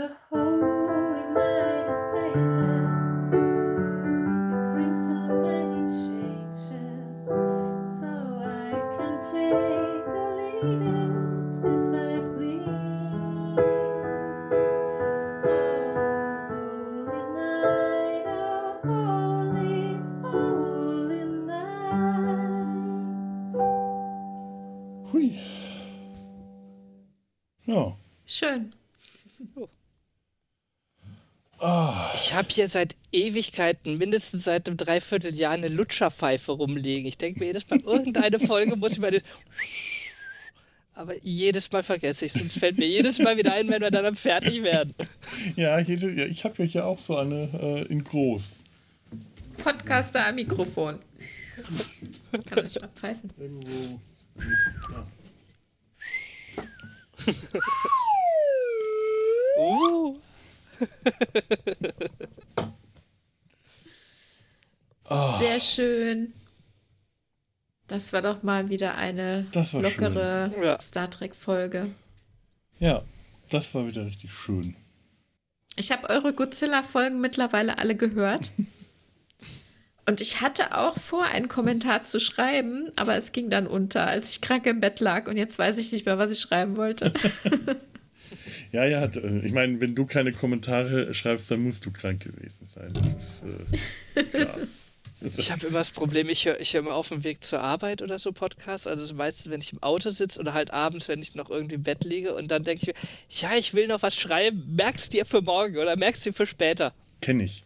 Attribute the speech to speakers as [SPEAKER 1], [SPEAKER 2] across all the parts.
[SPEAKER 1] The holy
[SPEAKER 2] habe hier seit Ewigkeiten, mindestens seit einem Dreivierteljahr, eine Lutscherpfeife rumliegen. Ich denke mir jedes Mal, irgendeine Folge muss ich mal. den- Aber jedes Mal vergesse ich es. Sonst fällt mir jedes Mal wieder ein, wenn wir dann am fertig werden.
[SPEAKER 3] Ja, jede, ja ich habe ja auch so eine äh, in groß.
[SPEAKER 4] Podcaster am Mikrofon. Kann ich mal pfeifen.
[SPEAKER 3] Irgendwo. Ja.
[SPEAKER 2] Uh.
[SPEAKER 4] Sehr schön. Das war doch mal wieder eine
[SPEAKER 3] Das war
[SPEAKER 4] lockere.
[SPEAKER 2] Ja.
[SPEAKER 4] Star Trek-Folge.
[SPEAKER 3] ja, das war wieder richtig schön.
[SPEAKER 4] Ich habe eure Godzilla-Folgen mittlerweile alle gehört. Und ich hatte auch vor, einen Kommentar zu schreiben, aber es ging dann unter, als ich krank im Bett lag und jetzt weiß ich nicht mehr, was ich schreiben wollte.
[SPEAKER 3] Ja, ja, äh, ich meine, wenn du keine Kommentare schreibst, dann musst du krank gewesen sein. Das ist, äh, klar.
[SPEAKER 2] Ich habe immer das Problem, ich höre ich hör immer auf dem Weg zur Arbeit oder so Podcasts. Also meistens, wenn ich im Auto sitze oder halt abends, wenn ich noch irgendwie im Bett liege und dann denke ich mir, ja, ich will noch was schreiben. Merkst dir für morgen oder merkst dir für später.
[SPEAKER 3] Kenne ich.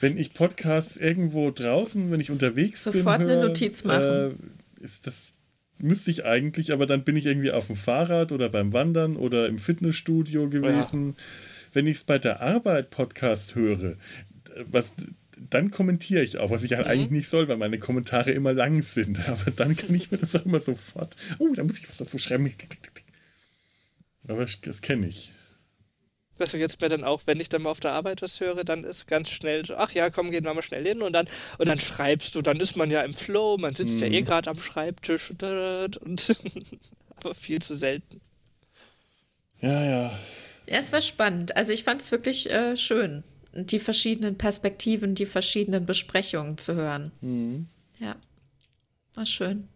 [SPEAKER 3] Wenn ich Podcasts irgendwo draußen, wenn ich unterwegs bin,
[SPEAKER 4] Sofort eine Notiz machen.
[SPEAKER 3] Äh, ist das müsste ich eigentlich, aber dann bin ich irgendwie auf dem Fahrrad oder beim Wandern oder im Fitnessstudio gewesen. Wenn ich es bei der Arbeit Podcast höre, was dann kommentiere ich auch, was ich halt eigentlich nicht soll, weil meine Kommentare immer lang sind. Aber dann kann ich mir das auch immer sofort. Oh, da muss ich was dazu schreiben. Aber ich- das kenne ich.
[SPEAKER 2] Das jetzt mir dann auch, wenn ich dann mal auf der Arbeit was höre, dann ist ganz schnell so, ach ja, komm, gehen wir mal schnell hin und dann, und dann schreibst du, dann ist man ja im Flow, man sitzt ja eh gerade am Schreibtisch und, und aber viel zu selten.
[SPEAKER 3] Ja, ja.
[SPEAKER 4] Ja, es war spannend. Also ich fand es wirklich äh, schön, die verschiedenen Perspektiven, die verschiedenen Besprechungen zu hören.
[SPEAKER 3] Mhm.
[SPEAKER 4] Ja, war schön.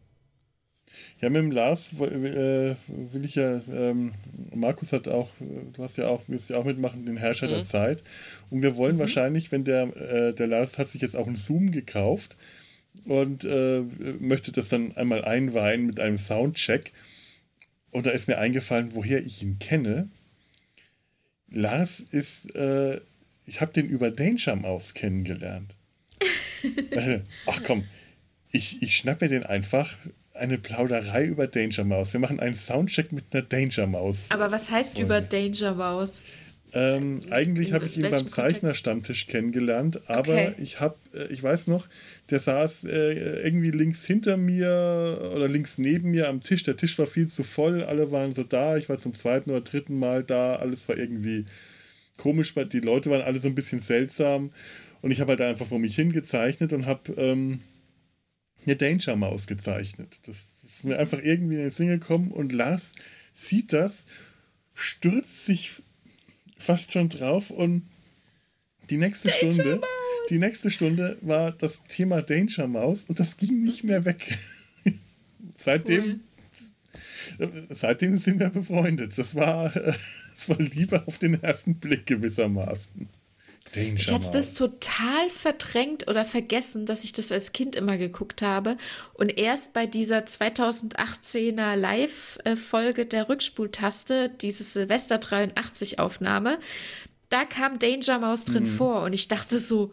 [SPEAKER 3] Ja, mit dem Lars äh, will ich ja, ähm, Markus hat auch, du hast ja auch, wirst ja auch mitmachen, den Herrscher der Zeit. Und wir wollen wahrscheinlich, wenn der, äh, der Lars hat sich jetzt auch einen Zoom gekauft und äh, möchte das dann einmal einweihen mit einem Soundcheck. Und da ist mir eingefallen, woher ich ihn kenne. Lars ist, äh, ich habe den über Danger Mouse kennengelernt. Ach komm, ich, ich schnapp mir den einfach eine Plauderei über Danger Mouse. Wir machen einen Soundcheck mit einer Danger Maus.
[SPEAKER 4] Aber was heißt über Danger Mouse?
[SPEAKER 3] Ähm, eigentlich habe ich ihn beim? Zeichnerstammtisch kennengelernt, aber
[SPEAKER 4] Okay.
[SPEAKER 3] ich habe, äh, ich weiß noch, der saß äh, irgendwie links hinter mir oder links neben mir am Tisch. Der Tisch war viel zu voll, alle waren so da. Ich war zum zweiten oder dritten Mal da. Alles war irgendwie komisch, weil die Leute waren alle so ein bisschen seltsam. Und ich habe halt einfach vor mich hingezeichnet und habe ähm, eine Danger Maus gezeichnet. Das ist mir einfach irgendwie in den Sinn gekommen und Lars sieht das, stürzt sich fast schon drauf und die nächste Stunde, die nächste Stunde war das Thema Danger Maus und das ging nicht mehr weg. seitdem, seitdem sind wir befreundet. Das war, das war Liebe auf den ersten Blick gewissermaßen. Danger
[SPEAKER 4] Ich hatte das total verdrängt oder vergessen, dass ich das als Kind immer geguckt habe. Und erst bei dieser 2018er Live-Folge der Rückspultaste, diese Silvester 83 Aufnahme, da kam Danger Mouse drin
[SPEAKER 3] Mhm.
[SPEAKER 4] vor. Und ich dachte so,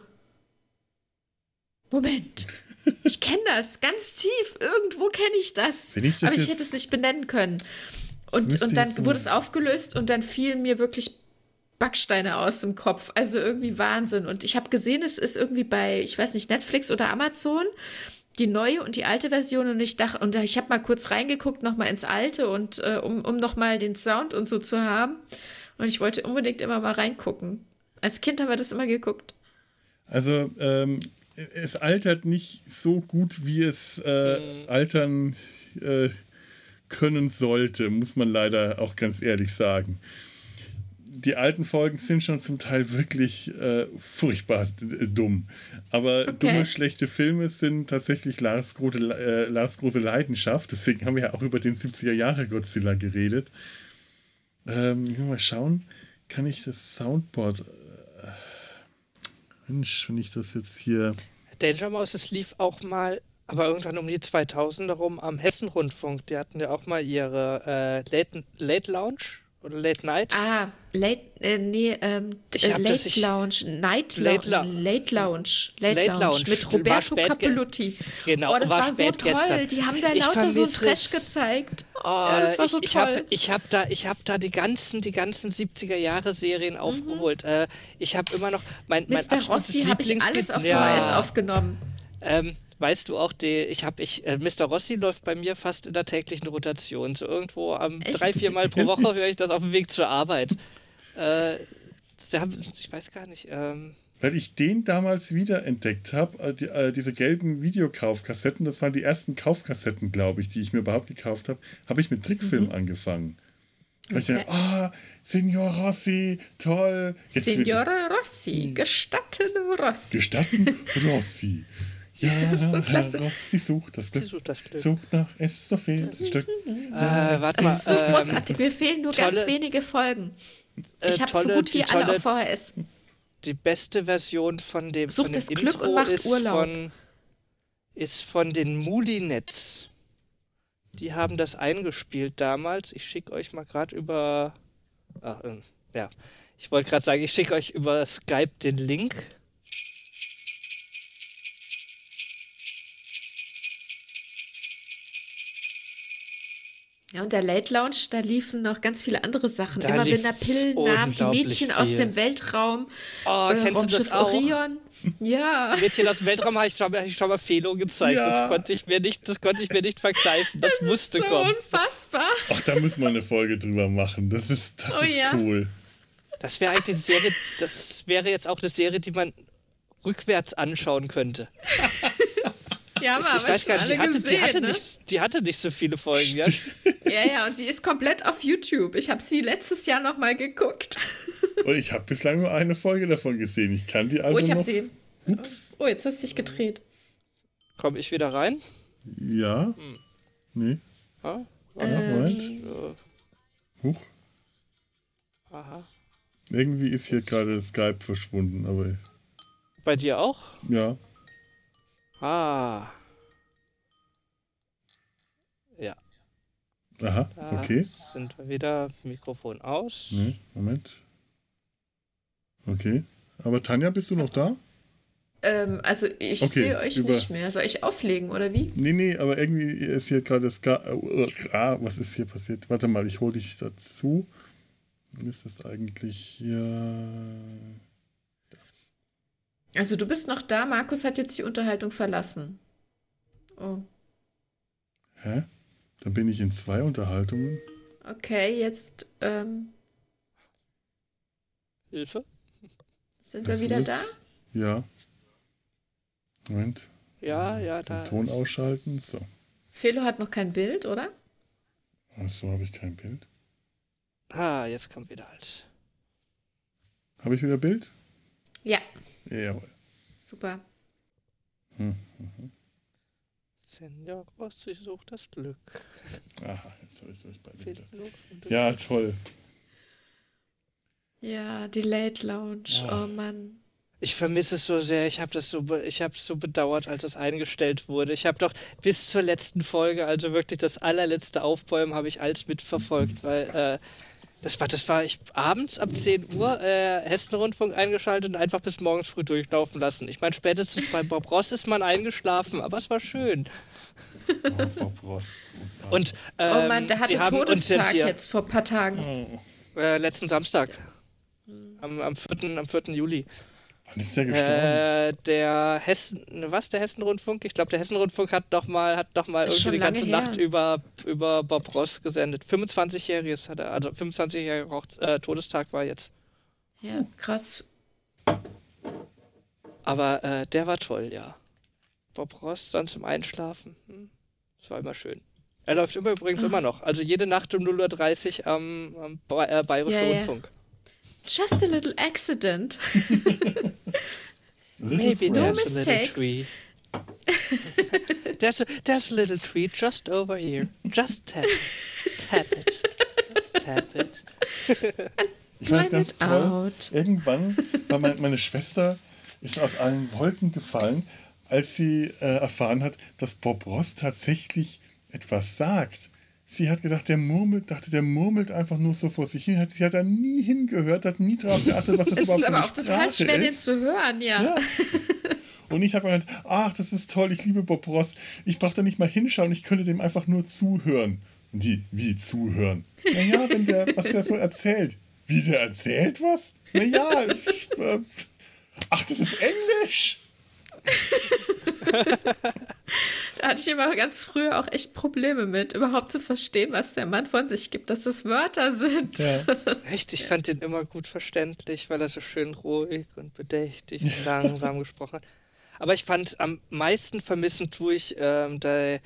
[SPEAKER 4] Moment, ich kenne das ganz tief. Irgendwo kenne ich das.
[SPEAKER 3] Wenn ich das
[SPEAKER 4] Aber ich hätte es nicht benennen können. Und, und dann wurde es aufgelöst und dann fielen mir wirklich Backsteine aus dem Kopf. Also irgendwie Wahnsinn. Und ich habe gesehen, es ist irgendwie bei, ich weiß nicht, Netflix oder Amazon, die neue und die alte Version. Und ich dachte, und ich habe mal kurz reingeguckt, nochmal ins alte und äh, um, um nochmal den Sound und so zu haben. Und ich wollte unbedingt immer mal reingucken. Als Kind haben wir das immer geguckt.
[SPEAKER 3] Also, ähm, es altert nicht so gut, wie es äh, altern äh, können sollte, muss man leider auch ganz ehrlich sagen. die alten Folgen sind schon zum Teil wirklich äh, furchtbar äh, dumm. Aber
[SPEAKER 4] Okay.
[SPEAKER 3] dumme, schlechte Filme sind tatsächlich Lars, große, äh, Lars große Leidenschaft. Deswegen haben wir ja auch über den 70er Jahre Godzilla geredet. Ähm, mal schauen, kann ich das Soundboard. Mensch, wenn ich das jetzt hier.
[SPEAKER 2] Danger Mouse, es lief auch mal, aber irgendwann um die 2000er rum am Hessenrundfunk. Die hatten ja auch mal ihre äh, Late, Late Lounge oder Late Night.
[SPEAKER 4] Ah, Late, äh, nee, ähm, äh, Late
[SPEAKER 2] das-
[SPEAKER 4] Lounge, Night
[SPEAKER 2] Late
[SPEAKER 4] Lounge,
[SPEAKER 2] Lou-
[SPEAKER 4] Late Lounge, Late,
[SPEAKER 2] Late
[SPEAKER 4] Lounge,
[SPEAKER 2] Lounge.
[SPEAKER 4] mit
[SPEAKER 2] War
[SPEAKER 4] Roberto Capelluti.
[SPEAKER 2] Genau,
[SPEAKER 4] oh, das
[SPEAKER 2] war
[SPEAKER 4] war, so toll.
[SPEAKER 2] gestern.
[SPEAKER 4] Die haben da
[SPEAKER 2] Ich
[SPEAKER 4] lauter so einen
[SPEAKER 2] vermisse
[SPEAKER 4] Trash gezeigt. Oh, das
[SPEAKER 2] Äh,
[SPEAKER 4] war
[SPEAKER 2] ich,
[SPEAKER 4] so
[SPEAKER 2] ich
[SPEAKER 4] toll.
[SPEAKER 2] Hab, ich habe da, ich hab da die ganzen, die ganzen 70er Jahre Serien aufgeholt. Äh, ich habe immer noch mein, mein
[SPEAKER 4] Mr. Rossi habe ich alles auf
[SPEAKER 2] Ja.
[SPEAKER 4] VHS aufgenommen.
[SPEAKER 2] Ähm, weißt du auch, die, ich habe, ich, äh, Mr. Rossi läuft bei mir fast in der täglichen Rotation. So irgendwo am
[SPEAKER 4] Echt?
[SPEAKER 2] drei, vier Mal pro Woche höre ich das auf dem Weg zur Arbeit. Äh, sie haben, ich weiß gar nicht. Ähm,
[SPEAKER 3] Weil ich den damals wiederentdeckt habe, äh, die, äh, diese gelben Videokaufkassetten, das waren die ersten Kaufkassetten, glaube ich, die ich mir überhaupt gekauft habe, habe ich mit Trickfilm angefangen. Da ich
[SPEAKER 4] Mhm. Okay.
[SPEAKER 3] dachte, ah, Signor Rossi, toll. Jetzt
[SPEAKER 4] Signore Rossi, gestatten Rossi.
[SPEAKER 3] Gestatten Rossi. Ja,
[SPEAKER 4] Das ist so klasse.
[SPEAKER 3] Herr Rossi sucht das
[SPEAKER 2] sie
[SPEAKER 3] Glück.
[SPEAKER 2] sucht das Glück.
[SPEAKER 3] Sucht nach es so viel Stück.
[SPEAKER 2] Äh, warte mal.
[SPEAKER 4] Das ist so
[SPEAKER 2] ähm,
[SPEAKER 4] großartig. Mir fehlen nur ganz
[SPEAKER 2] tolle-
[SPEAKER 4] wenige Folgen.
[SPEAKER 2] äh,
[SPEAKER 4] Ich habe so
[SPEAKER 2] tolle-
[SPEAKER 4] gut wie
[SPEAKER 2] die
[SPEAKER 4] alle
[SPEAKER 2] tolle-
[SPEAKER 4] auf VHS.
[SPEAKER 2] die beste Version von dem,
[SPEAKER 4] Sucht
[SPEAKER 2] von dem
[SPEAKER 4] das
[SPEAKER 2] Intro
[SPEAKER 4] Glück und macht
[SPEAKER 2] ist
[SPEAKER 4] Urlaub.
[SPEAKER 2] Von, ist von den Mulinets. Die haben das eingespielt damals. Ich schicke euch mal gerade über. Ach, ähm, ja. Ich wollte gerade sagen, ich schicke euch über Skype den Link.
[SPEAKER 4] Ja, und der Late Lounge, da liefen noch ganz viele andere Sachen.
[SPEAKER 2] Da
[SPEAKER 4] Immer
[SPEAKER 2] lief
[SPEAKER 4] wenn da Pillen nahmen, die Mädchen aus
[SPEAKER 2] viel.
[SPEAKER 4] dem Weltraum,
[SPEAKER 2] Oh,
[SPEAKER 4] äh,
[SPEAKER 2] kennst du das
[SPEAKER 4] Raumschiff
[SPEAKER 2] auch?
[SPEAKER 4] Orion. Ja.
[SPEAKER 2] Mädchen aus dem Weltraum habe ich schon mal, hab ich schon mal Felo gezeigt.
[SPEAKER 3] Ja.
[SPEAKER 2] Das, konnte ich mir nicht, das konnte ich mir nicht verkneifen. Das musste
[SPEAKER 4] So
[SPEAKER 2] kommen.
[SPEAKER 4] unfassbar.
[SPEAKER 3] Ach, da müssen wir eine Folge drüber machen. Das ist, das
[SPEAKER 4] Oh
[SPEAKER 3] ist
[SPEAKER 4] ja.
[SPEAKER 3] cool.
[SPEAKER 2] Das wäre eigentlich eine Serie, das wäre jetzt auch eine Serie, die man rückwärts anschauen könnte.
[SPEAKER 4] Ja, haben
[SPEAKER 2] Ich,
[SPEAKER 4] aber
[SPEAKER 2] weiß gar nicht,
[SPEAKER 4] alle
[SPEAKER 2] die hatte,
[SPEAKER 4] gesehen,
[SPEAKER 2] die, hatte
[SPEAKER 4] ne?
[SPEAKER 2] nicht, die hatte nicht so viele Folgen, ja?
[SPEAKER 4] Ja, ja, und sie ist komplett auf YouTube. Ich habe sie letztes Jahr noch mal geguckt.
[SPEAKER 3] Und ich habe bislang nur eine Folge davon gesehen. Ich kann die also
[SPEAKER 4] Oh, ich habe
[SPEAKER 3] noch.
[SPEAKER 4] sie.
[SPEAKER 3] Ups.
[SPEAKER 4] Oh, jetzt hast du dich gedreht.
[SPEAKER 2] Komme ich wieder rein?
[SPEAKER 3] Ja.
[SPEAKER 2] Hm.
[SPEAKER 3] Nee.
[SPEAKER 2] Ja?
[SPEAKER 3] Ja, Moment.
[SPEAKER 2] Äh,
[SPEAKER 3] Huch.
[SPEAKER 2] aha.
[SPEAKER 3] Irgendwie ist hier gerade Skype verschwunden, aber
[SPEAKER 2] Bei dir auch?
[SPEAKER 3] ja.
[SPEAKER 2] Ah. Ja,
[SPEAKER 3] Aha,
[SPEAKER 2] da
[SPEAKER 3] okay.
[SPEAKER 2] sind wir wieder. Mikrofon aus.
[SPEAKER 3] Nee, Moment. Okay. Aber Tanja, bist du noch da?
[SPEAKER 4] Ähm, also ich
[SPEAKER 3] Okay,
[SPEAKER 4] sehe euch
[SPEAKER 3] über-
[SPEAKER 4] nicht mehr. Soll ich auflegen oder wie?
[SPEAKER 3] Nee, nee, aber irgendwie ist hier gerade Skype. Äh, ah, was ist hier passiert? Warte mal, ich hole dich dazu. Dann ist das eigentlich hier.
[SPEAKER 4] Also du bist noch da. Markus hat jetzt die Unterhaltung verlassen. Oh,
[SPEAKER 3] Hä? Dann bin ich in zwei Unterhaltungen.
[SPEAKER 4] okay. Jetzt ähm,
[SPEAKER 2] Hilfe?
[SPEAKER 4] sind
[SPEAKER 3] Das
[SPEAKER 4] wir wieder da.
[SPEAKER 3] Ja. Moment.
[SPEAKER 2] Ja, ja,
[SPEAKER 3] Den
[SPEAKER 2] da.
[SPEAKER 3] Ton ausschalten. So.
[SPEAKER 4] Felo hat noch kein Bild, oder?
[SPEAKER 3] Ach So habe ich kein Bild.
[SPEAKER 2] Ah, jetzt kommt wieder halt.
[SPEAKER 3] Habe ich wieder Bild?
[SPEAKER 4] Ja,
[SPEAKER 3] Jawohl.
[SPEAKER 4] Super.
[SPEAKER 3] Hm.
[SPEAKER 2] Senior Rossi sucht das Glück.
[SPEAKER 3] Aha, jetzt habe ich
[SPEAKER 2] nur von der-
[SPEAKER 3] Ja, toll.
[SPEAKER 4] Ja, die Late Lounge.
[SPEAKER 3] Ah.
[SPEAKER 4] Oh Mann.
[SPEAKER 2] Ich vermisse es so sehr. Ich habe das so, be- ich habe es so bedauert, als es eingestellt wurde. Ich habe doch bis zur letzten Folge, also wirklich das allerletzte Aufbäumen, habe ich alles mitverfolgt, weil äh, das war, das war ich abends ab 10 Uhr äh, Hessenrundfunk eingeschaltet und einfach bis morgens früh durchlaufen lassen. Ich meine, spätestens bei Bob Ross ist man eingeschlafen, aber es war schön.
[SPEAKER 3] Oh, Bob Ross.
[SPEAKER 2] Und
[SPEAKER 4] Oh
[SPEAKER 2] ähm,
[SPEAKER 4] Mann, der
[SPEAKER 2] sie
[SPEAKER 4] hatte
[SPEAKER 2] haben uns
[SPEAKER 4] Todestag
[SPEAKER 2] hier,
[SPEAKER 4] jetzt vor ein paar Tagen.
[SPEAKER 3] Oh.
[SPEAKER 2] Äh, letzten Samstag. Am, am, 4., am 4. Juli.
[SPEAKER 3] Wann ist der gestorben?
[SPEAKER 2] Äh, der Hessen, was, der Hessenrundfunk? Ich glaube, der Hessenrundfunk hat doch mal, hat doch mal irgendwie die ganze
[SPEAKER 4] her.
[SPEAKER 2] Nacht über, über Bob Ross gesendet. 25-jähriges hat er, also 25-jähriger Hochz- äh, Todestag war jetzt.
[SPEAKER 4] Ja, krass.
[SPEAKER 2] Aber äh, der war toll, ja. Bob Ross dann zum Einschlafen. Hm. Das war immer schön. Er läuft immer übrigens
[SPEAKER 4] Ah.
[SPEAKER 2] immer noch. Also jede Nacht um 0.30 Uhr am, am Ba- äh, Bayerischen
[SPEAKER 4] Ja, ja. Just a little accident.
[SPEAKER 3] Little
[SPEAKER 2] Maybe.
[SPEAKER 4] No
[SPEAKER 2] there's a little
[SPEAKER 4] mistakes.
[SPEAKER 2] tree. there's, a, there's a little tree just over here. Just tap it. Tap it. Just tap it.
[SPEAKER 3] Ich
[SPEAKER 4] Climb
[SPEAKER 3] ganz
[SPEAKER 4] it
[SPEAKER 3] toll.
[SPEAKER 4] out.
[SPEAKER 3] Irgendwann war mein, meine Schwester ist aus allen Wolken gefallen, als sie äh, erfahren hat, dass Bob Ross tatsächlich etwas sagt. Sie hat gedacht, der murmelt, dachte, der murmelt einfach nur so vor sich hin. Hat, sie hat da nie hingehört, hat nie drauf geachtet, was das überhaupt
[SPEAKER 4] ist
[SPEAKER 3] für
[SPEAKER 4] aber
[SPEAKER 3] eine
[SPEAKER 4] auch total
[SPEAKER 3] Sprache
[SPEAKER 4] schwer, den
[SPEAKER 3] ist.
[SPEAKER 4] zu hören, ja.
[SPEAKER 3] Ja. Und ich habe mir gedacht, ach, das ist toll, ich liebe Bob Ross. Ich brauche da nicht mal hinschauen, ich könnte dem einfach nur zuhören. Und die, wie zuhören? Naja, wenn der, was der so erzählt. Wie der erzählt was? Naja, es, äh, ach, das ist Englisch.
[SPEAKER 4] Da hatte ich immer ganz früher auch echt Probleme mit, überhaupt zu verstehen, was der Mann von sich gibt, dass das Wörter sind.
[SPEAKER 3] Ja.
[SPEAKER 2] Echt, ich fand den immer gut verständlich, weil er so schön ruhig und bedächtig und langsam gesprochen hat. Aber ich fand, am meisten vermissen tue ich ähm, da,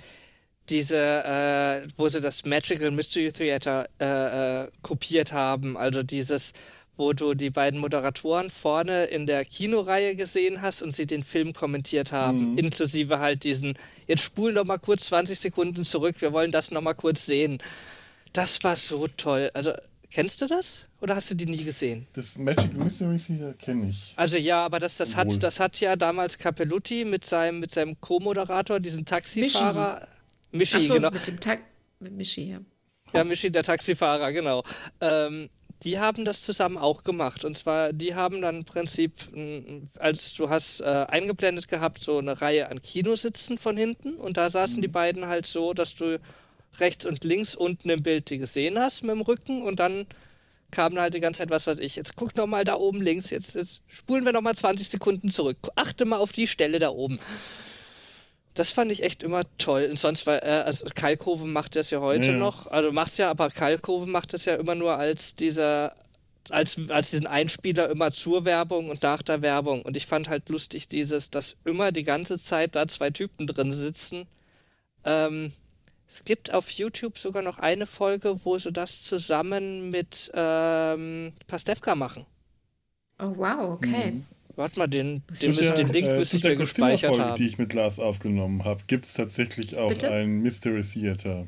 [SPEAKER 2] diese, äh, wo sie das Magical Mystery Theater äh, äh, kopiert haben. Also dieses, wo du die beiden Moderatoren vorne in der Kinoreihe gesehen hast und sie den Film kommentiert haben. Inklusive halt diesen, jetzt spulen noch mal kurz 20 Sekunden zurück, wir wollen das noch mal kurz sehen. Das war so toll. Also, kennst du das? Oder hast du die nie gesehen?
[SPEAKER 3] Das Magic Mystery Theater kenne ich.
[SPEAKER 2] Also ja, aber das, das,
[SPEAKER 3] Wohl.
[SPEAKER 2] hat, das hat ja damals Capelluti mit seinem, mit seinem Co-Moderator, diesem Taxifahrer. Michi,
[SPEAKER 4] Achso,
[SPEAKER 2] genau.
[SPEAKER 4] mit dem Tag mit Michi hier.
[SPEAKER 2] Ja, Michi, der Taxifahrer, genau. Ähm, die haben das zusammen auch gemacht. Und zwar, die haben dann im Prinzip, als du hast äh, eingeblendet gehabt, so eine Reihe an Kinositzen von hinten. Und da saßen die beiden halt so, dass du rechts und links unten im Bild die gesehen hast mit dem Rücken. Und dann kam halt die ganze Zeit, was weiß ich, jetzt guck noch mal da oben links, jetzt, jetzt spulen wir noch mal 20 Sekunden zurück. Achte mal auf die Stelle da oben. Das fand ich echt immer toll. Und sonst war, äh, also Kalkove macht das ja heute
[SPEAKER 3] Ja, ja.
[SPEAKER 2] noch. Also macht's ja, aber Kalkove macht das ja immer nur als dieser, als, als diesen Einspieler immer zur Werbung und nach der Werbung. Und ich fand halt lustig dieses, dass immer die ganze Zeit da zwei Typen drin sitzen. Ähm, es gibt auf YouTube sogar noch eine Folge, wo sie das zusammen mit ähm, Pastewka machen.
[SPEAKER 4] Oh, wow, okay.
[SPEAKER 3] Mhm.
[SPEAKER 2] Warte mal, den, den,
[SPEAKER 4] ja-
[SPEAKER 2] den Link
[SPEAKER 3] äh,
[SPEAKER 2] müsste ich
[SPEAKER 3] der
[SPEAKER 2] mir gespeichert
[SPEAKER 3] Godzilla-Folge, die
[SPEAKER 2] haben.
[SPEAKER 3] ich mit Lars aufgenommen habe, gibt es tatsächlich auch
[SPEAKER 4] Bitte?
[SPEAKER 3] ein Mystery Theater.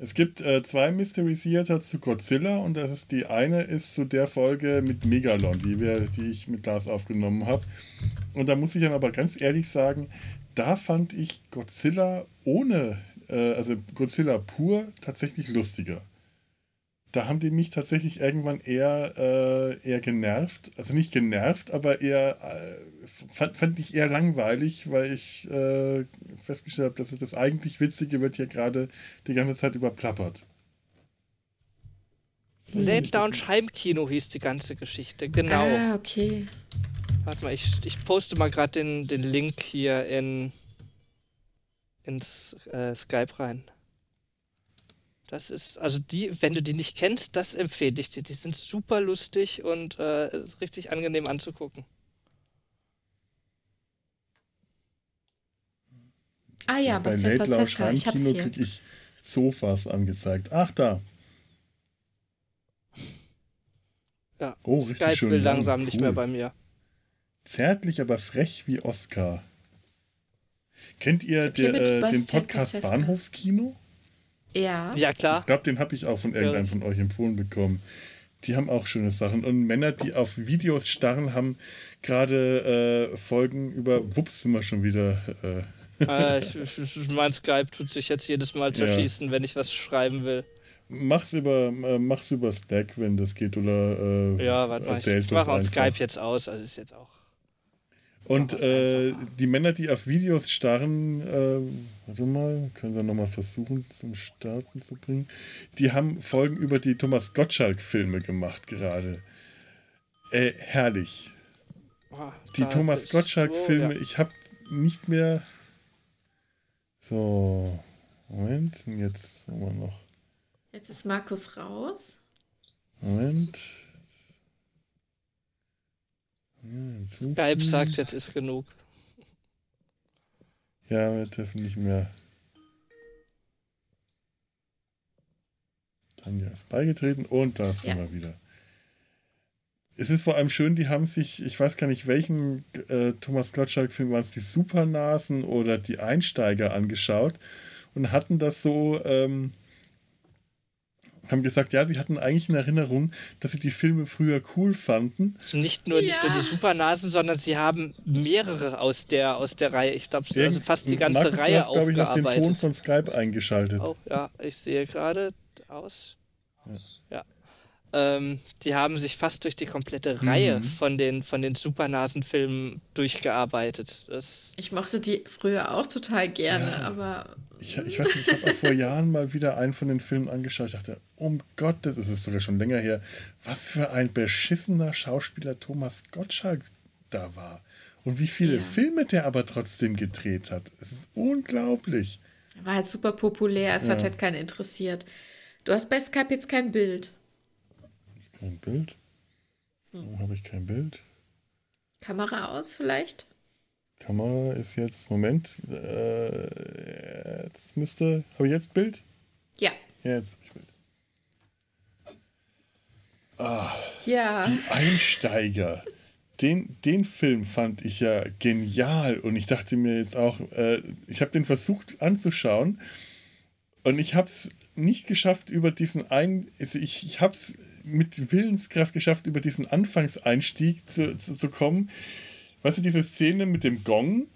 [SPEAKER 3] Es gibt äh, zwei Mystery Theater zu Godzilla und das ist die eine ist zu der Folge mit Megalon, die, wir, die ich mit Lars aufgenommen habe. Und da muss ich dann aber ganz ehrlich sagen, da fand ich Godzilla ohne, äh, also Godzilla pur tatsächlich lustiger. Da haben die mich tatsächlich irgendwann eher, äh, eher genervt. Also nicht genervt, aber eher äh, fand, fand ich eher langweilig, weil ich äh, festgestellt habe, dass das eigentlich Witzige wird hier gerade die ganze Zeit überplappert.
[SPEAKER 2] Late Lounge Heimkino hieß die ganze Geschichte, genau.
[SPEAKER 4] Ah, okay.
[SPEAKER 2] Warte mal, ich, ich poste mal gerade den, den Link hier in ins äh, Skype rein. Das ist, also die, wenn du die nicht kennst, das empfehle ich dir. Die sind super lustig und äh, richtig angenehm anzugucken.
[SPEAKER 4] Ah ja,
[SPEAKER 3] Bei
[SPEAKER 4] Bastian Pasewka, ich hab's hier.
[SPEAKER 3] kriege ich Sofas angezeigt. Ach, da.
[SPEAKER 2] Ja,
[SPEAKER 3] Oh, richtig
[SPEAKER 2] Skype
[SPEAKER 3] schön
[SPEAKER 2] will
[SPEAKER 3] lang,
[SPEAKER 2] langsam nicht
[SPEAKER 3] cool.
[SPEAKER 2] mehr bei mir.
[SPEAKER 3] Zärtlich, aber frech wie Oscar. Kennt ihr der, äh, den Podcast
[SPEAKER 4] Pasewka.
[SPEAKER 3] Bahnhofskino?
[SPEAKER 4] Ja.
[SPEAKER 2] Ja, klar.
[SPEAKER 3] Ich glaube, den habe ich auch von irgendeinem von euch empfohlen bekommen. Die haben auch schöne Sachen. Und Männer, die auf Videos starren, haben gerade äh, Folgen über. Wups, sind wir schon wieder. Äh,
[SPEAKER 2] äh, ich, ich, mein Skype tut sich jetzt jedes Mal
[SPEAKER 3] Ja.
[SPEAKER 2] zerschießen, wenn ich was schreiben will.
[SPEAKER 3] mach's, über, äh, mach's über Slack, wenn das geht. Oder äh,
[SPEAKER 2] Ja, warte mal, ich, mache
[SPEAKER 3] uns
[SPEAKER 2] auch. Skype jetzt aus, also ist jetzt auch.
[SPEAKER 3] Und äh, die Männer, die auf Videos starren, äh, warte mal, können wir nochmal versuchen zum Starten zu bringen. Die haben Folgen über die Thomas Gottschalk-Filme gemacht gerade. Äh, herrlich. Die Thomas Gottschalk-Filme,
[SPEAKER 2] ja.
[SPEAKER 3] ich habe nicht mehr. So, Moment, und jetzt haben wir noch.
[SPEAKER 4] Jetzt ist Markus raus.
[SPEAKER 3] Moment. Hinzufügen.
[SPEAKER 2] Skype sagt, jetzt ist genug.
[SPEAKER 3] Ja, wir dürfen nicht mehr. Tanja ist beigetreten und da sind
[SPEAKER 4] Ja.
[SPEAKER 3] wir wieder. es ist vor allem schön, die haben sich, ich weiß gar nicht, welchen äh, Thomas Gottschalk-Film waren es, die Supernasen oder die Einsteiger angeschaut und hatten das so, ähm, haben gesagt, ja, sie hatten eigentlich in Erinnerung, dass sie die Filme früher cool fanden.
[SPEAKER 2] Nicht nur, nicht
[SPEAKER 4] Ja.
[SPEAKER 2] nur die Supernasen, sondern sie haben mehrere aus der, aus der Reihe. Ich glaube, also fast die ganze
[SPEAKER 3] Markus, du
[SPEAKER 2] Reihe
[SPEAKER 3] hast, glaube ich, noch den Ton von Skype eingeschaltet.
[SPEAKER 2] Oh, ja, ich sehe gerade aus. Ja. Ähm, die haben sich fast durch die komplette Reihe
[SPEAKER 3] Mhm.
[SPEAKER 2] von den, von den Supernasen-Filmen durchgearbeitet. Das,
[SPEAKER 4] Ich mochte die früher auch total gerne,
[SPEAKER 3] Ja.
[SPEAKER 4] aber
[SPEAKER 3] Ich, ich weiß nicht, ich habe auch vor Jahren mal wieder einen von den Filmen angeschaut. Ich dachte, um Gottes, es ist sogar schon länger her, was für ein beschissener Schauspieler Thomas Gottschalk da war. Und wie viele
[SPEAKER 4] Ja.
[SPEAKER 3] Filme der aber trotzdem gedreht hat. Es ist unglaublich.
[SPEAKER 4] war halt super populär. Es hat
[SPEAKER 3] Ja.
[SPEAKER 4] halt keinen interessiert. Du hast bei Skype jetzt kein Bild.
[SPEAKER 3] Kein Bild. Warum habe ich kein Bild?
[SPEAKER 4] Kamera aus vielleicht?
[SPEAKER 3] Kamera ist jetzt, Moment, äh, jetzt müsste, habe ich jetzt Bild?
[SPEAKER 4] Ja.
[SPEAKER 3] Ja, jetzt habe ich Bild.
[SPEAKER 4] Ja.
[SPEAKER 3] Die Einsteiger. Den, den Film fand ich ja genial und ich dachte mir jetzt auch, äh, ich habe den versucht anzuschauen und ich habe es nicht geschafft über diesen ein, also ich, ich habe es mit Willenskraft geschafft, über diesen Anfangseinstieg zu, zu, zu kommen. Weißt du, diese Szene mit dem Gong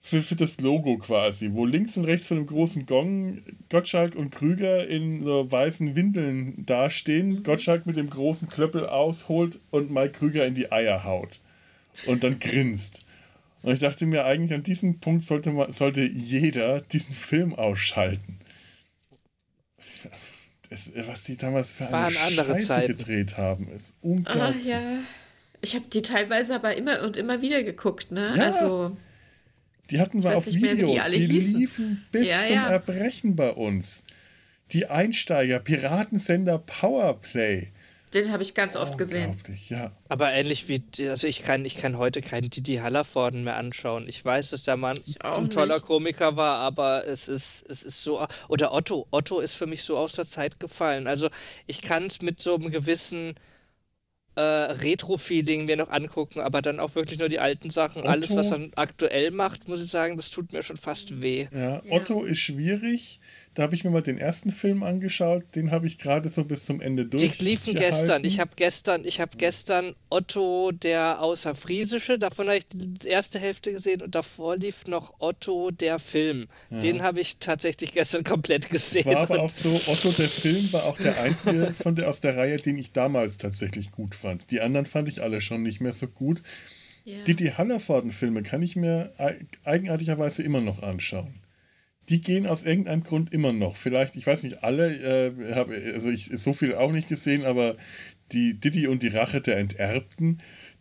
[SPEAKER 3] für, für das Logo quasi, wo links und rechts von dem großen Gong Gottschalk und Krüger in so weißen Windeln dastehen, Gottschalk mit dem großen Klöppel ausholt und Mike Krüger in die Eier haut und dann grinst. Und ich dachte mir eigentlich, an diesem Punkt sollte, man, sollte jeder diesen Film ausschalten. Das, was die damals für eine Scheiße
[SPEAKER 2] Zeiten.
[SPEAKER 3] gedreht haben, ist
[SPEAKER 4] Ah,
[SPEAKER 3] unglaublich.
[SPEAKER 4] ja. Ich habe die teilweise aber immer und immer wieder geguckt, ne?
[SPEAKER 3] Ja.
[SPEAKER 4] Also,
[SPEAKER 3] Die hatten wir auf
[SPEAKER 4] nicht mehr,
[SPEAKER 3] Video.
[SPEAKER 4] die
[SPEAKER 3] die liefen bis
[SPEAKER 4] Ja,
[SPEAKER 3] zum
[SPEAKER 4] ja.
[SPEAKER 3] Erbrechen bei uns. Die Einsteiger, Piratensender Powerplay.
[SPEAKER 4] Den habe ich ganz oft gesehen.
[SPEAKER 3] Ja.
[SPEAKER 2] aber ähnlich wie, also ich kann, ich kann heute keinen Didi Hallervorden mehr anschauen. Ich weiß, dass der Mann ein toller
[SPEAKER 4] nicht.
[SPEAKER 2] Komiker war, aber es ist, es ist so, oder Otto, Otto ist für mich so aus der Zeit gefallen. Also ich kann es mit so einem gewissen äh, Retro-Feeling mir noch angucken, aber dann auch wirklich nur die alten Sachen. Alles,
[SPEAKER 3] Otto?
[SPEAKER 2] was er aktuell macht, muss ich sagen, das tut mir schon fast weh.
[SPEAKER 3] Ja, Otto ist schwierig. Da habe ich mir mal den ersten Film angeschaut. Den habe ich gerade so bis zum Ende durch.
[SPEAKER 2] Die liefen gestern. Ich habe gestern, ich habe gestern Otto, der Außerfriesische, davon habe ich die erste Hälfte gesehen und davor lief noch Otto, der Film. Den habe ich tatsächlich gestern komplett
[SPEAKER 3] Es
[SPEAKER 2] gesehen.
[SPEAKER 3] war aber auch so, Otto der Film war auch der einzige von der, aus der Reihe, den ich damals tatsächlich gut fand. Die anderen fand ich alle schon nicht mehr so gut.
[SPEAKER 4] Ja.
[SPEAKER 3] Didi Hallervorden-Filme kann ich mir eig- eigenartigerweise immer noch anschauen. Die gehen aus irgendeinem Grund immer noch. Vielleicht, ich weiß nicht alle, äh, hab, also ich so viel auch nicht gesehen, aber die Didi und die Rache der Enterbten,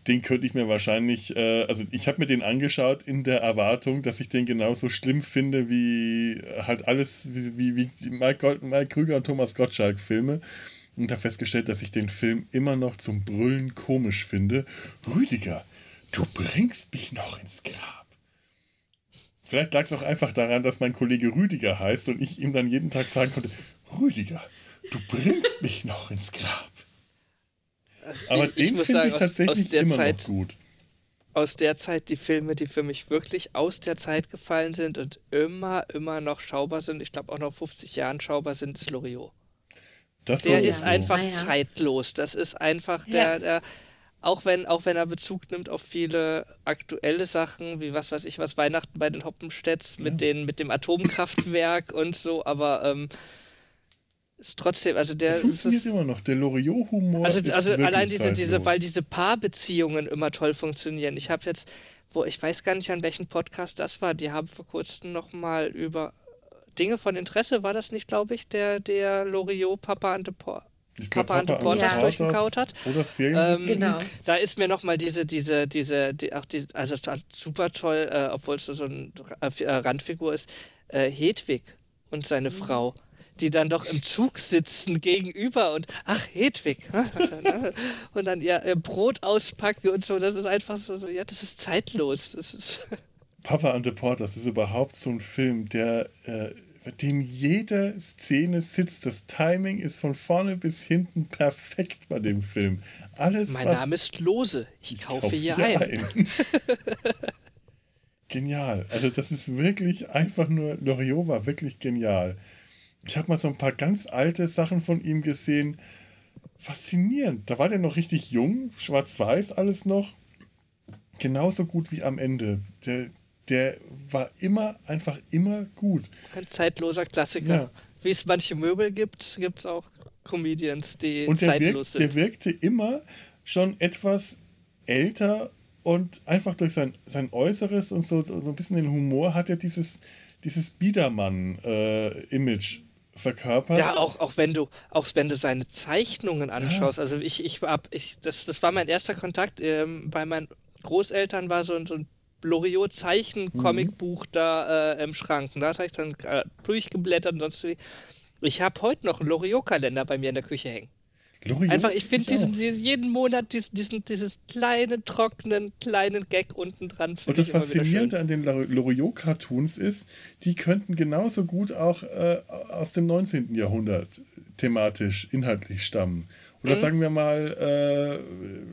[SPEAKER 3] den könnte ich mir wahrscheinlich, äh, also ich habe mir den angeschaut in der Erwartung, dass ich den genauso schlimm finde wie halt alles, wie, wie, wie die Mike, Gold, Mike Krüger und Thomas Gottschalk Filme. Und habe festgestellt, dass ich den Film immer noch zum Brüllen komisch finde. Rüdiger, du bringst mich noch ins Grab. Vielleicht lag es auch einfach daran, dass mein Kollege Rüdiger heißt und ich ihm dann jeden Tag sagen konnte, Rüdiger, du bringst mich noch ins Grab. Aber
[SPEAKER 2] ich,
[SPEAKER 3] den finde ich tatsächlich
[SPEAKER 2] aus der
[SPEAKER 3] immer
[SPEAKER 2] Zeit,
[SPEAKER 3] noch gut.
[SPEAKER 2] aus der Zeit die Filme, die für mich wirklich aus der Zeit gefallen sind und immer, immer noch schaubar sind, ich glaube auch noch 50 Jahren schaubar sind, ist Loriot.
[SPEAKER 3] Das
[SPEAKER 2] Der ist einfach
[SPEAKER 4] Naja.
[SPEAKER 2] zeitlos. Das ist einfach
[SPEAKER 4] Ja.
[SPEAKER 2] der, der auch wenn, auch wenn er Bezug nimmt auf viele aktuelle Sachen, wie was weiß ich, was Weihnachten bei den Hoppenstedts mit, den, mit dem Atomkraftwerk und so, aber ähm, ist trotzdem, also der
[SPEAKER 3] Das funktioniert
[SPEAKER 2] ist,
[SPEAKER 3] immer noch. Der Loriot-Humor
[SPEAKER 2] also,
[SPEAKER 3] ist
[SPEAKER 2] also allein diese, diese,
[SPEAKER 3] zeitlos.
[SPEAKER 2] weil diese Paarbeziehungen immer toll funktionieren. Ich habe jetzt, wo ich weiß gar nicht, an welchem Podcast das war, die haben vor kurzem nochmal über Dinge von Interesse, war das nicht, glaube ich, der, der Loriot Papa and the Por
[SPEAKER 3] Ich glaub,
[SPEAKER 2] Papa and the
[SPEAKER 4] Porters
[SPEAKER 3] Porters
[SPEAKER 2] durchgekaut hat.
[SPEAKER 3] Oder.
[SPEAKER 2] Ähm,
[SPEAKER 4] Genau.
[SPEAKER 2] Da ist mir nochmal diese, diese, diese, die, auch die, also super toll, äh, obwohl es so eine äh, Randfigur ist, äh, Hedwig und seine
[SPEAKER 4] Mhm.
[SPEAKER 2] Frau, die dann doch im Zug sitzen gegenüber und ach, Hedwig. und dann ihr, ihr Brot auspacken und so, das ist einfach so, so ja, das ist zeitlos. Das ist,
[SPEAKER 3] Papa and the Porters ist überhaupt so ein Film, der äh, bei dem jede Szene sitzt. Das Timing ist von vorne bis hinten perfekt bei dem Film. Alles,
[SPEAKER 2] Mein Name ist Lose. Ich, kaufe
[SPEAKER 3] kauf
[SPEAKER 2] hier
[SPEAKER 3] hier
[SPEAKER 2] ein.
[SPEAKER 3] ein. genial. Also das ist wirklich einfach nur, Loriot war wirklich genial. Ich habe mal so ein paar ganz alte Sachen von ihm gesehen. Faszinierend. Da war der noch richtig jung, schwarz-weiß alles noch. Genauso gut wie am Ende. Der, der war immer, einfach immer gut.
[SPEAKER 2] Ein zeitloser Klassiker.
[SPEAKER 3] Ja.
[SPEAKER 2] Wie es manche Möbel gibt, gibt es auch Comedians, die
[SPEAKER 3] Und der,
[SPEAKER 2] zeitlos
[SPEAKER 3] wirkt, der
[SPEAKER 2] sind.
[SPEAKER 3] wirkte immer schon etwas älter und einfach durch sein, sein Äußeres und so, so ein bisschen den Humor hat er dieses, dieses Biedermann-Image verkörpert.
[SPEAKER 2] Ja, auch, auch wenn du, auch wenn du seine Zeichnungen anschaust. Also ich, ich hab, ich, das, das war mein erster Kontakt. Ähm, bei meinen Großeltern war so, ein- so ein Loriot-Zeichen-Comicbuch da äh, im Schrank. Und da habe ich dann äh, durchgeblättert und sonst wie. Ich habe heute noch einen Loriot-Kalender bei mir in der Küche hängen.
[SPEAKER 3] Loriot
[SPEAKER 2] Einfach, ich finde diesen, dieses, jeden Monat diesen, diesen, dieses kleinen, trockenen, kleinen Gag unten dran.
[SPEAKER 3] Und das. Faszinierende an den Lor- Loriot-Cartoons ist, die könnten genauso gut auch äh, aus dem 19. Jahrhundert thematisch, inhaltlich stammen. Oder sagen wir mal,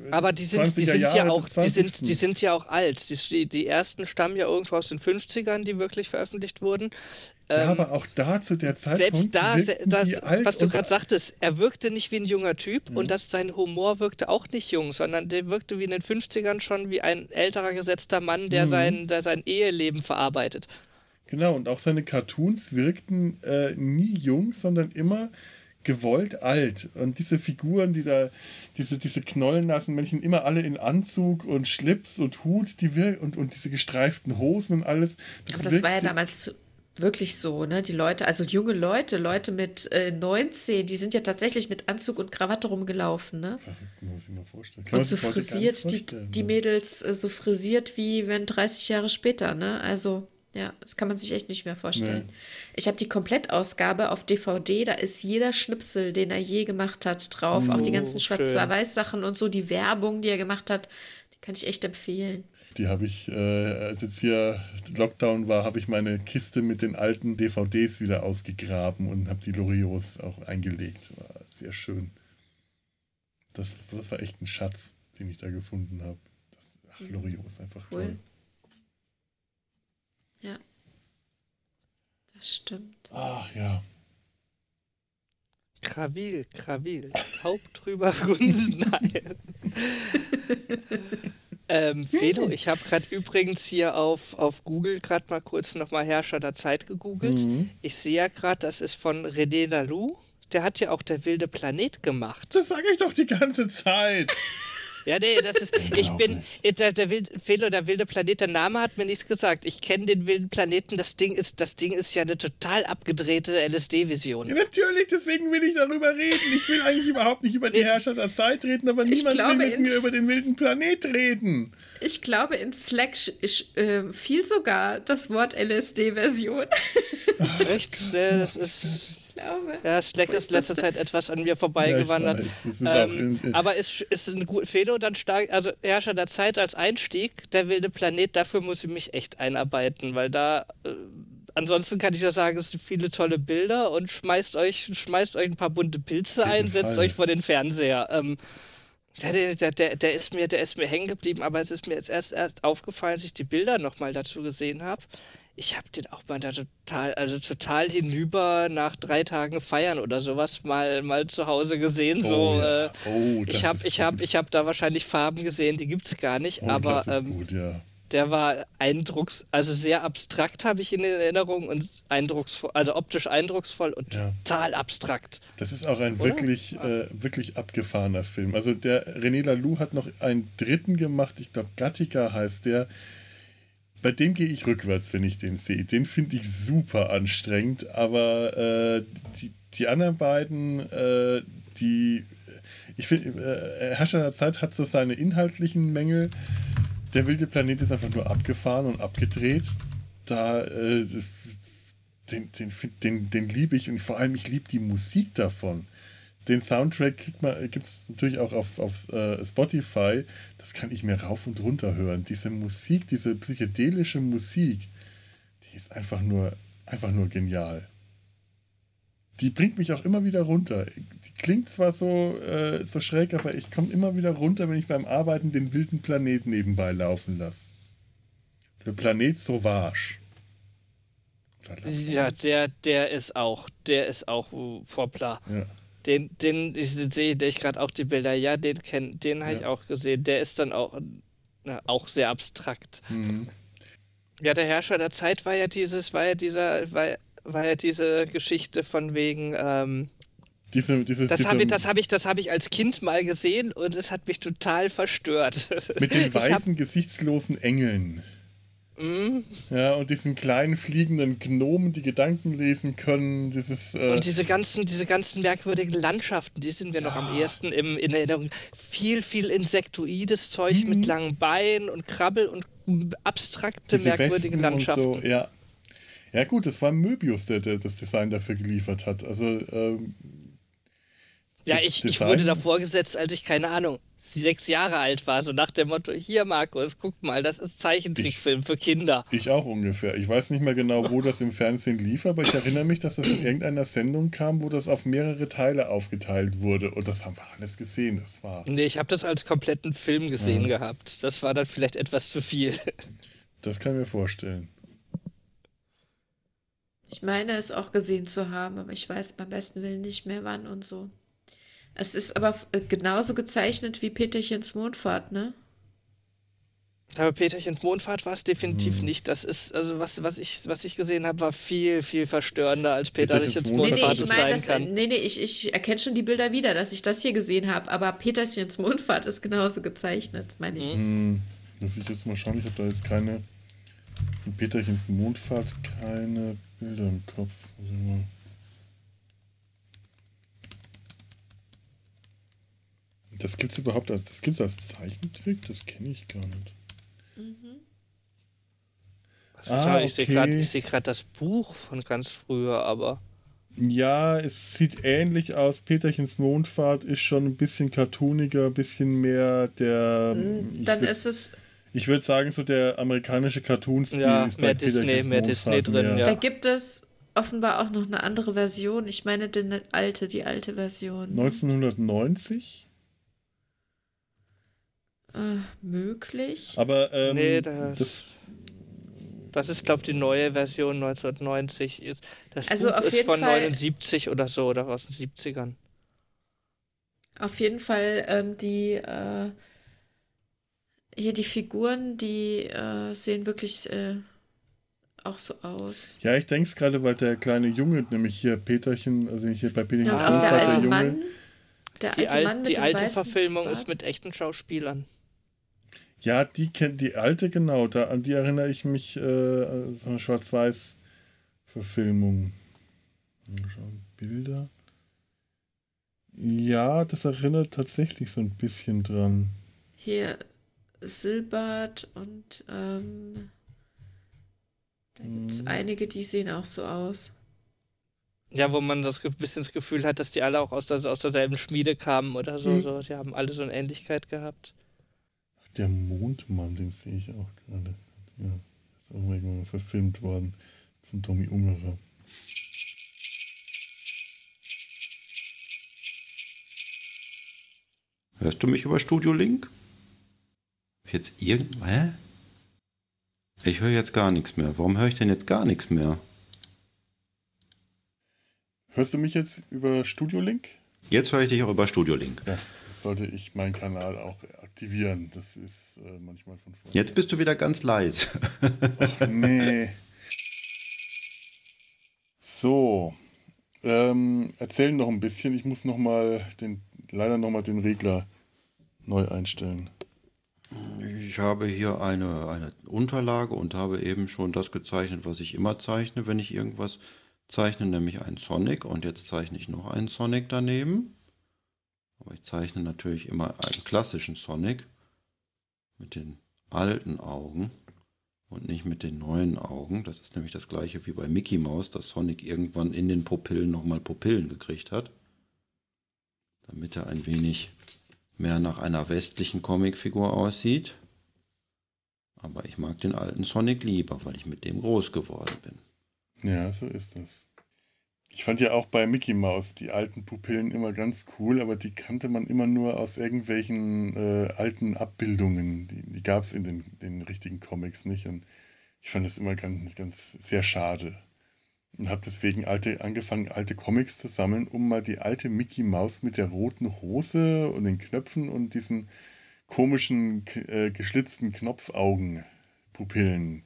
[SPEAKER 3] äh,
[SPEAKER 2] Aber die sind, die
[SPEAKER 3] 20er
[SPEAKER 2] sind ja auch, die sind,
[SPEAKER 3] 20..
[SPEAKER 2] die sind ja auch alt. Die, die ersten stammen ja irgendwo aus den 50ern, die wirklich veröffentlicht wurden.
[SPEAKER 3] ja,
[SPEAKER 2] Ähm,
[SPEAKER 3] aber auch da zu der Zeitpunkt
[SPEAKER 2] selbst da, se-
[SPEAKER 3] wirkten
[SPEAKER 2] da
[SPEAKER 3] die alt
[SPEAKER 2] was du gerade sagtest, er wirkte nicht wie ein junger Typ
[SPEAKER 3] Mhm.
[SPEAKER 2] und dass sein Humor wirkte auch nicht jung, sondern der wirkte wie in den 50ern schon wie ein älterer gesetzter Mann, der,
[SPEAKER 3] Mhm.
[SPEAKER 2] sein, der sein Eheleben verarbeitet.
[SPEAKER 3] Genau, und auch seine Cartoons wirkten äh, nie jung, sondern immer gewollt alt. Und diese Figuren, die da, diese, diese knollennassen Männchen, immer alle in Anzug und Schlips und Hut, die wir und, und diese gestreiften Hosen und alles.
[SPEAKER 4] Aber das war ja damals wirklich so, ne? Die Leute, also junge Leute, Leute mit äh, 19, die sind ja tatsächlich mit Anzug und Krawatte rumgelaufen, ne?
[SPEAKER 3] Verrückt, muss ich mir vorstellen. Kann
[SPEAKER 4] Und so frisiert, die, die
[SPEAKER 3] ne?
[SPEAKER 4] Mädels äh, so frisiert wie wenn 30 Jahre später, ne? Also, ja, das kann man sich echt nicht mehr vorstellen.
[SPEAKER 3] Nee.
[SPEAKER 4] Ich habe die Komplettausgabe auf DVD, da ist jeder Schnipsel, den er je gemacht hat, drauf. Auch die
[SPEAKER 2] Oh,
[SPEAKER 4] ganzen
[SPEAKER 2] schön.
[SPEAKER 4] Schwarz-Weiß-Sachen und so, die Werbung, die er gemacht hat, die kann ich echt empfehlen.
[SPEAKER 3] Die habe ich, äh, als jetzt hier Lockdown war, habe ich meine Kiste mit den alten DVDs wieder ausgegraben und habe die Loriots auch eingelegt. War sehr schön. Das, das war echt ein Schatz, den ich da gefunden habe. Ach, Loriot ist einfach
[SPEAKER 4] Cool.
[SPEAKER 3] toll.
[SPEAKER 4] Ja. Das stimmt.
[SPEAKER 3] Ach ja.
[SPEAKER 2] Krawil, Krawil, taub drüber grunzen. Nein. ähm, Fedo, ich habe gerade übrigens hier auf, auf Google gerade mal kurz nochmal Herrscher der Zeit gegoogelt.
[SPEAKER 3] Mhm.
[SPEAKER 2] Ich sehe ja gerade, das ist von René Laloux. Der hat ja auch der wilde Planet gemacht.
[SPEAKER 3] Das sage ich doch die ganze Zeit.
[SPEAKER 2] Ja, nee, das ist. Ich bin. Der, der, wilde, Felo, der wilde Planet, der Name hat mir nichts gesagt. Ich kenne den wilden Planeten. Das Ding ist, das Ding ist ja eine total abgedrehte LSD-Vision.
[SPEAKER 3] Ja, natürlich, deswegen will ich darüber reden. Ich will eigentlich überhaupt nicht über die Herrscher der Zeit reden, aber niemand will
[SPEAKER 4] glaube,
[SPEAKER 3] mit mir über den wilden Planet reden.
[SPEAKER 4] Ich glaube, in Slack sch- äh, fiel sogar das Wort LSD-Version.
[SPEAKER 2] Echt? Das ist.
[SPEAKER 4] Glaube.
[SPEAKER 2] Ja, Slack ist
[SPEAKER 4] ist
[SPEAKER 2] letzter Zeit etwas an mir vorbeigewandert.
[SPEAKER 3] Ja,
[SPEAKER 2] ähm, aber ist, ist ein gut Felo dann stark, also Herrscher der Zeit als Einstieg, der wilde Planet, dafür muss ich mich echt einarbeiten, weil da äh, ansonsten kann ich ja sagen, es sind viele tolle Bilder und schmeißt euch, schmeißt euch ein paar bunte Pilze ein, setzt
[SPEAKER 3] Fall.
[SPEAKER 2] euch vor den Fernseher. Ähm, der, der, der, der, der, ist mir, der ist mir hängen geblieben, aber es ist mir jetzt erst, erst aufgefallen, als ich die Bilder nochmal dazu gesehen habe. Ich habe den auch mal da total, also total hinüber nach drei Tagen feiern oder sowas mal, mal zu Hause gesehen. so,
[SPEAKER 3] oh, ja.
[SPEAKER 2] äh,
[SPEAKER 3] oh, das
[SPEAKER 2] ich habe ich hab,
[SPEAKER 3] gut.
[SPEAKER 2] ich hab da wahrscheinlich Farben gesehen, die gibt's gar nicht,
[SPEAKER 3] Oh,
[SPEAKER 2] aber
[SPEAKER 3] das ist
[SPEAKER 2] ähm,
[SPEAKER 3] gut, ja.
[SPEAKER 2] der war eindrucks, also sehr abstrakt habe ich in Erinnerung und eindrucksvoll, also optisch eindrucksvoll und
[SPEAKER 3] Ja.
[SPEAKER 2] total abstrakt.
[SPEAKER 3] Das ist auch ein
[SPEAKER 2] Oder?
[SPEAKER 3] wirklich, äh, wirklich abgefahrener Film. Also der René Laloux hat noch einen dritten gemacht, ich glaube Gattaca heißt der. Bei dem gehe ich rückwärts, wenn ich den sehe. Den finde ich super anstrengend, aber äh, die, die anderen beiden, äh, die, ich finde, äh, Herrscher der Zeit hat so seine inhaltlichen Mängel. Der wilde Planet ist einfach nur abgefahren und abgedreht. Da, äh, den, den, den, den liebe ich und vor allem ich liebe die Musik davon. Den Soundtrack gibt es natürlich auch auf, auf äh, Spotify. Das kann ich mir rauf und runter hören. Diese Musik, diese psychedelische Musik, die ist einfach nur, einfach nur genial. die bringt mich auch immer wieder runter. Die klingt zwar so, äh, so schräg, aber ich komme immer wieder runter, wenn ich beim Arbeiten den wilden Planet nebenbei laufen lasse. Der Planet Sauvage.
[SPEAKER 2] Ja, der, der ist auch, der ist auch uh, Poplar.
[SPEAKER 3] Ja.
[SPEAKER 2] Den, den, ich sehe ich gerade auch die Bilder, ja, den kenn, den habe ich
[SPEAKER 3] Ja.
[SPEAKER 2] auch gesehen. Der ist dann auch, na, auch sehr abstrakt.
[SPEAKER 3] Mhm.
[SPEAKER 2] Ja, der Herrscher der Zeit war ja dieses, war ja dieser, war, war ja diese Geschichte von wegen, ähm,
[SPEAKER 3] Diese, dieses,
[SPEAKER 2] das habe ich, das habe ich, das habe ich als Kind mal gesehen und es hat mich total verstört.
[SPEAKER 3] mit den
[SPEAKER 2] Ich hab-
[SPEAKER 3] weißen, gesichtslosen Engeln.
[SPEAKER 2] Mm,
[SPEAKER 3] Ja, und diesen kleinen fliegenden Gnomen, die Gedanken lesen können. Dieses, äh,
[SPEAKER 2] Und diese ganzen, diese ganzen merkwürdigen Landschaften, die sind mir noch am ehesten im, in Erinnerung. Viel, viel insektoides Zeug
[SPEAKER 3] Mhm.
[SPEAKER 2] mit langen Beinen und Krabbel und abstrakte,
[SPEAKER 3] diese
[SPEAKER 2] merkwürdige
[SPEAKER 3] Wespen
[SPEAKER 2] Landschaften.
[SPEAKER 3] Und so, ja. ja, gut, das war Möbius, der, der das Design dafür geliefert hat. Also, ähm,
[SPEAKER 2] ja, ich, ich wurde davor gesetzt, als ich, keine Ahnung, sechs Jahre alt war. So nach dem Motto: Hier, Markus, guck mal, das ist Zeichentrickfilm für Kinder.
[SPEAKER 3] ich auch ungefähr. Ich weiß nicht mehr genau, wo das im Fernsehen lief, aber ich erinnere mich, dass das in irgendeiner Sendung kam, wo das auf mehrere Teile aufgeteilt wurde. Und das haben wir alles gesehen. Das war,
[SPEAKER 2] Nee, ich habe das als kompletten Film gesehen gehabt. Das war dann vielleicht etwas zu viel.
[SPEAKER 3] das kann ich mir vorstellen.
[SPEAKER 4] Ich meine es auch gesehen zu haben, aber ich weiß beim besten Willen nicht mehr wann und so. Es ist aber äh, genauso gezeichnet wie Peterchens Mondfahrt, ne?
[SPEAKER 2] Aber Peterchens Mondfahrt war es definitiv
[SPEAKER 3] Hm.
[SPEAKER 2] nicht. Das ist, also was, was, ich, was ich gesehen habe, war viel, viel verstörender als
[SPEAKER 3] Peterchens
[SPEAKER 2] Peterchens
[SPEAKER 3] Mondfahrt
[SPEAKER 4] Nee, nee, ich
[SPEAKER 2] es
[SPEAKER 4] meine,
[SPEAKER 2] sein
[SPEAKER 4] das,
[SPEAKER 2] kann.
[SPEAKER 4] nee, nee, ich, ich erkenne schon die Bilder wieder, dass ich das hier gesehen habe, aber Peterchens Mondfahrt ist genauso gezeichnet, meine ich.
[SPEAKER 3] Hm, muss ich jetzt mal schauen. Ich habe da jetzt keine. Von Peterchens Mondfahrt keine Bilder im Kopf. Also mal. Das gibt's überhaupt als, das gibt's als Zeichentrick? Das kenne ich gar nicht. Ah,
[SPEAKER 2] ich sehe
[SPEAKER 3] okay.
[SPEAKER 2] gerade seh das Buch von ganz früher, aber
[SPEAKER 3] Ja, es sieht ähnlich aus. Peterchens Mondfahrt ist schon ein bisschen cartooniger, ein bisschen mehr der. ich
[SPEAKER 4] Dann
[SPEAKER 3] würd-
[SPEAKER 4] ist es,
[SPEAKER 3] Ich würde sagen, so der amerikanische Cartoon-Stil
[SPEAKER 2] Ja,
[SPEAKER 3] ist
[SPEAKER 2] mehr
[SPEAKER 3] bei
[SPEAKER 2] Disney-
[SPEAKER 3] Peterchens
[SPEAKER 2] mehr Disney
[SPEAKER 3] Mondfahrt
[SPEAKER 2] drin,
[SPEAKER 3] mehr.
[SPEAKER 4] da
[SPEAKER 2] ja.
[SPEAKER 4] gibt es offenbar auch noch eine andere Version. Ich meine, die alte, die alte Version.
[SPEAKER 3] 1990.
[SPEAKER 4] Äh, möglich.
[SPEAKER 3] Aber ähm,
[SPEAKER 2] nee, das,
[SPEAKER 3] das,
[SPEAKER 2] das ist, glaube ich, die neue Version 1990. Ist- Das
[SPEAKER 4] Also
[SPEAKER 2] Buch
[SPEAKER 4] auf
[SPEAKER 2] ist
[SPEAKER 4] jeden
[SPEAKER 2] von
[SPEAKER 4] Fall-
[SPEAKER 2] 79 oder so, oder aus den 70ern.
[SPEAKER 4] Auf jeden Fall ähm, die äh, hier die Figuren, die äh, sehen wirklich äh, auch so aus.
[SPEAKER 3] ja, ich denke es gerade, weil der kleine Junge, nämlich hier Peterchen, also hier bei Peterchens
[SPEAKER 4] Ja, und auch der alte
[SPEAKER 3] Junge.
[SPEAKER 4] Mann, der
[SPEAKER 2] Die,
[SPEAKER 4] alte
[SPEAKER 2] al
[SPEAKER 4] Mann mit
[SPEAKER 2] die
[SPEAKER 4] dem
[SPEAKER 2] alte Verfilmung
[SPEAKER 4] Bart.
[SPEAKER 2] ist mit echten Schauspielern.
[SPEAKER 3] Ja, die kennt die alte, genau, da, an die erinnere ich mich, äh, so eine Schwarz-Weiß-Verfilmung. Mal schauen, Bilder. Ja, das erinnert tatsächlich so ein bisschen dran.
[SPEAKER 4] Hier Silbert und ähm, da gibt es
[SPEAKER 3] Mhm.
[SPEAKER 4] einige, die sehen auch so aus.
[SPEAKER 2] Ja, wo man das bisschen das Gefühl hat, dass die alle auch aus, der, aus derselben Schmiede kamen oder so.
[SPEAKER 3] Mhm.
[SPEAKER 2] so. Die haben alle so eine Ähnlichkeit gehabt.
[SPEAKER 3] Der Mondmann, den sehe ich auch gerade. Ja, ist auch irgendwann mal verfilmt worden von Tommy Ungerer.
[SPEAKER 5] Hörst du mich über Studio Link? Jetzt irgend... Hä? Ich höre jetzt gar nichts mehr. Warum höre ich denn jetzt gar nichts mehr?
[SPEAKER 3] Hörst du mich jetzt über Studio Link?
[SPEAKER 5] Jetzt höre ich dich auch über Studio Link.
[SPEAKER 3] Ja, sollte ich meinen Kanal auch aktivieren. Das ist äh, manchmal von Vorteil.
[SPEAKER 5] Jetzt bist du wieder ganz leise.
[SPEAKER 3] Ach, nee. So. Ähm, erzähl noch ein bisschen. Ich muss noch mal den, leider noch mal den Regler neu einstellen.
[SPEAKER 5] Ich habe hier eine, eine Unterlage und habe eben schon das gezeichnet, was ich immer zeichne, wenn ich irgendwas zeichne, nämlich einen Sonic. Und jetzt zeichne ich noch einen Sonic daneben. Aber ich zeichne natürlich immer einen klassischen Sonic mit den alten Augen und nicht mit den neuen Augen. Das ist nämlich das gleiche wie bei Mickey Mouse, dass Sonic irgendwann in den Pupillen nochmal Pupillen gekriegt hat. Damit er ein wenig mehr nach einer westlichen Comicfigur aussieht. Aber ich mag den alten Sonic lieber, weil ich mit dem groß geworden bin.
[SPEAKER 3] Ja, so ist das. Ich fand ja auch bei Mickey Mouse die alten Pupillen immer ganz cool, aber die kannte man immer nur aus irgendwelchen äh, alten Abbildungen. Die, die gab es in den, den richtigen Comics nicht. Und ich fand das immer ganz, ganz sehr schade. Und habe deswegen alte, angefangen, alte Comics zu sammeln, um mal die alte Mickey Mouse mit der roten Hose und den Knöpfen und diesen komischen äh, geschlitzten Knopfaugen Pupillen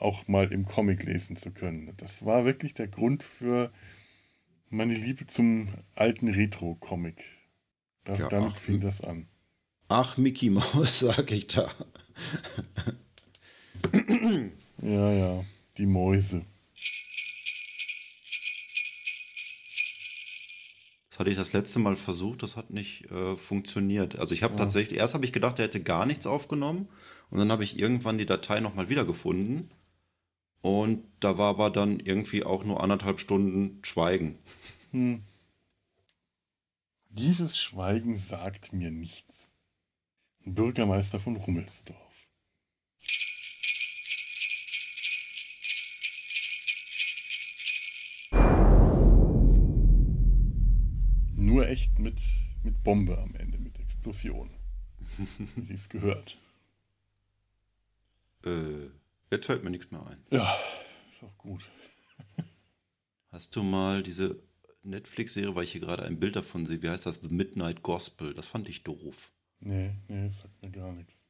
[SPEAKER 3] auch mal im Comic lesen zu können. Das war wirklich der Grund für meine Liebe zum alten Retro-Comic. Da,
[SPEAKER 5] Ja,
[SPEAKER 3] damit
[SPEAKER 5] ach,
[SPEAKER 3] fing das an.
[SPEAKER 5] Ach, Mickey Maus, sag ich da.
[SPEAKER 3] Ja, ja, die Mäuse.
[SPEAKER 5] Das hatte ich das letzte Mal versucht, das hat nicht äh, funktioniert. Also ich habe
[SPEAKER 3] Ja.
[SPEAKER 5] tatsächlich, erst habe ich gedacht, er hätte gar nichts aufgenommen und dann habe ich irgendwann die Datei nochmal wiedergefunden und da war aber dann irgendwie auch nur anderthalb Stunden Schweigen.
[SPEAKER 3] Hm. Dieses Schweigen sagt mir nichts. Bürgermeister von Rummelsdorf. Nur echt mit, mit Bombe am Ende, mit Explosion. Wie sie es gehört.
[SPEAKER 5] Äh, jetzt fällt mir nichts mehr ein.
[SPEAKER 3] Ja, ist auch gut.
[SPEAKER 5] Hast du mal diese Netflix-Serie, weil ich hier gerade ein Bild davon sehe, wie heißt das? The Midnight Gospel. Das fand ich doof.
[SPEAKER 3] Nee, nee, das sagt mir gar nichts.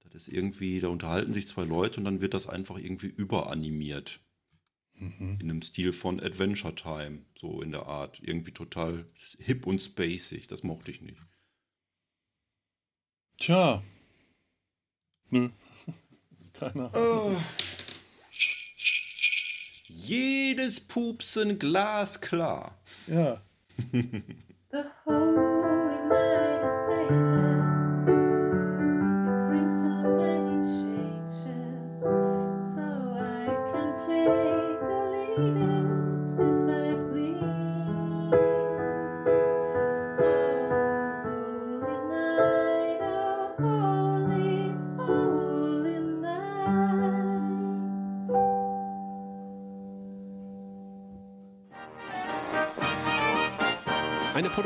[SPEAKER 5] Das ist irgendwie, da unterhalten sich zwei Leute und dann wird das einfach irgendwie überanimiert.
[SPEAKER 3] Mhm.
[SPEAKER 5] In einem Stil von Adventure Time, so in der Art. Irgendwie total hip und spacig. Das mochte ich nicht.
[SPEAKER 3] Tja. Nö. Keine Ahnung.
[SPEAKER 5] Jedes Pupsen glasklar.
[SPEAKER 3] Ja.
[SPEAKER 1] The holy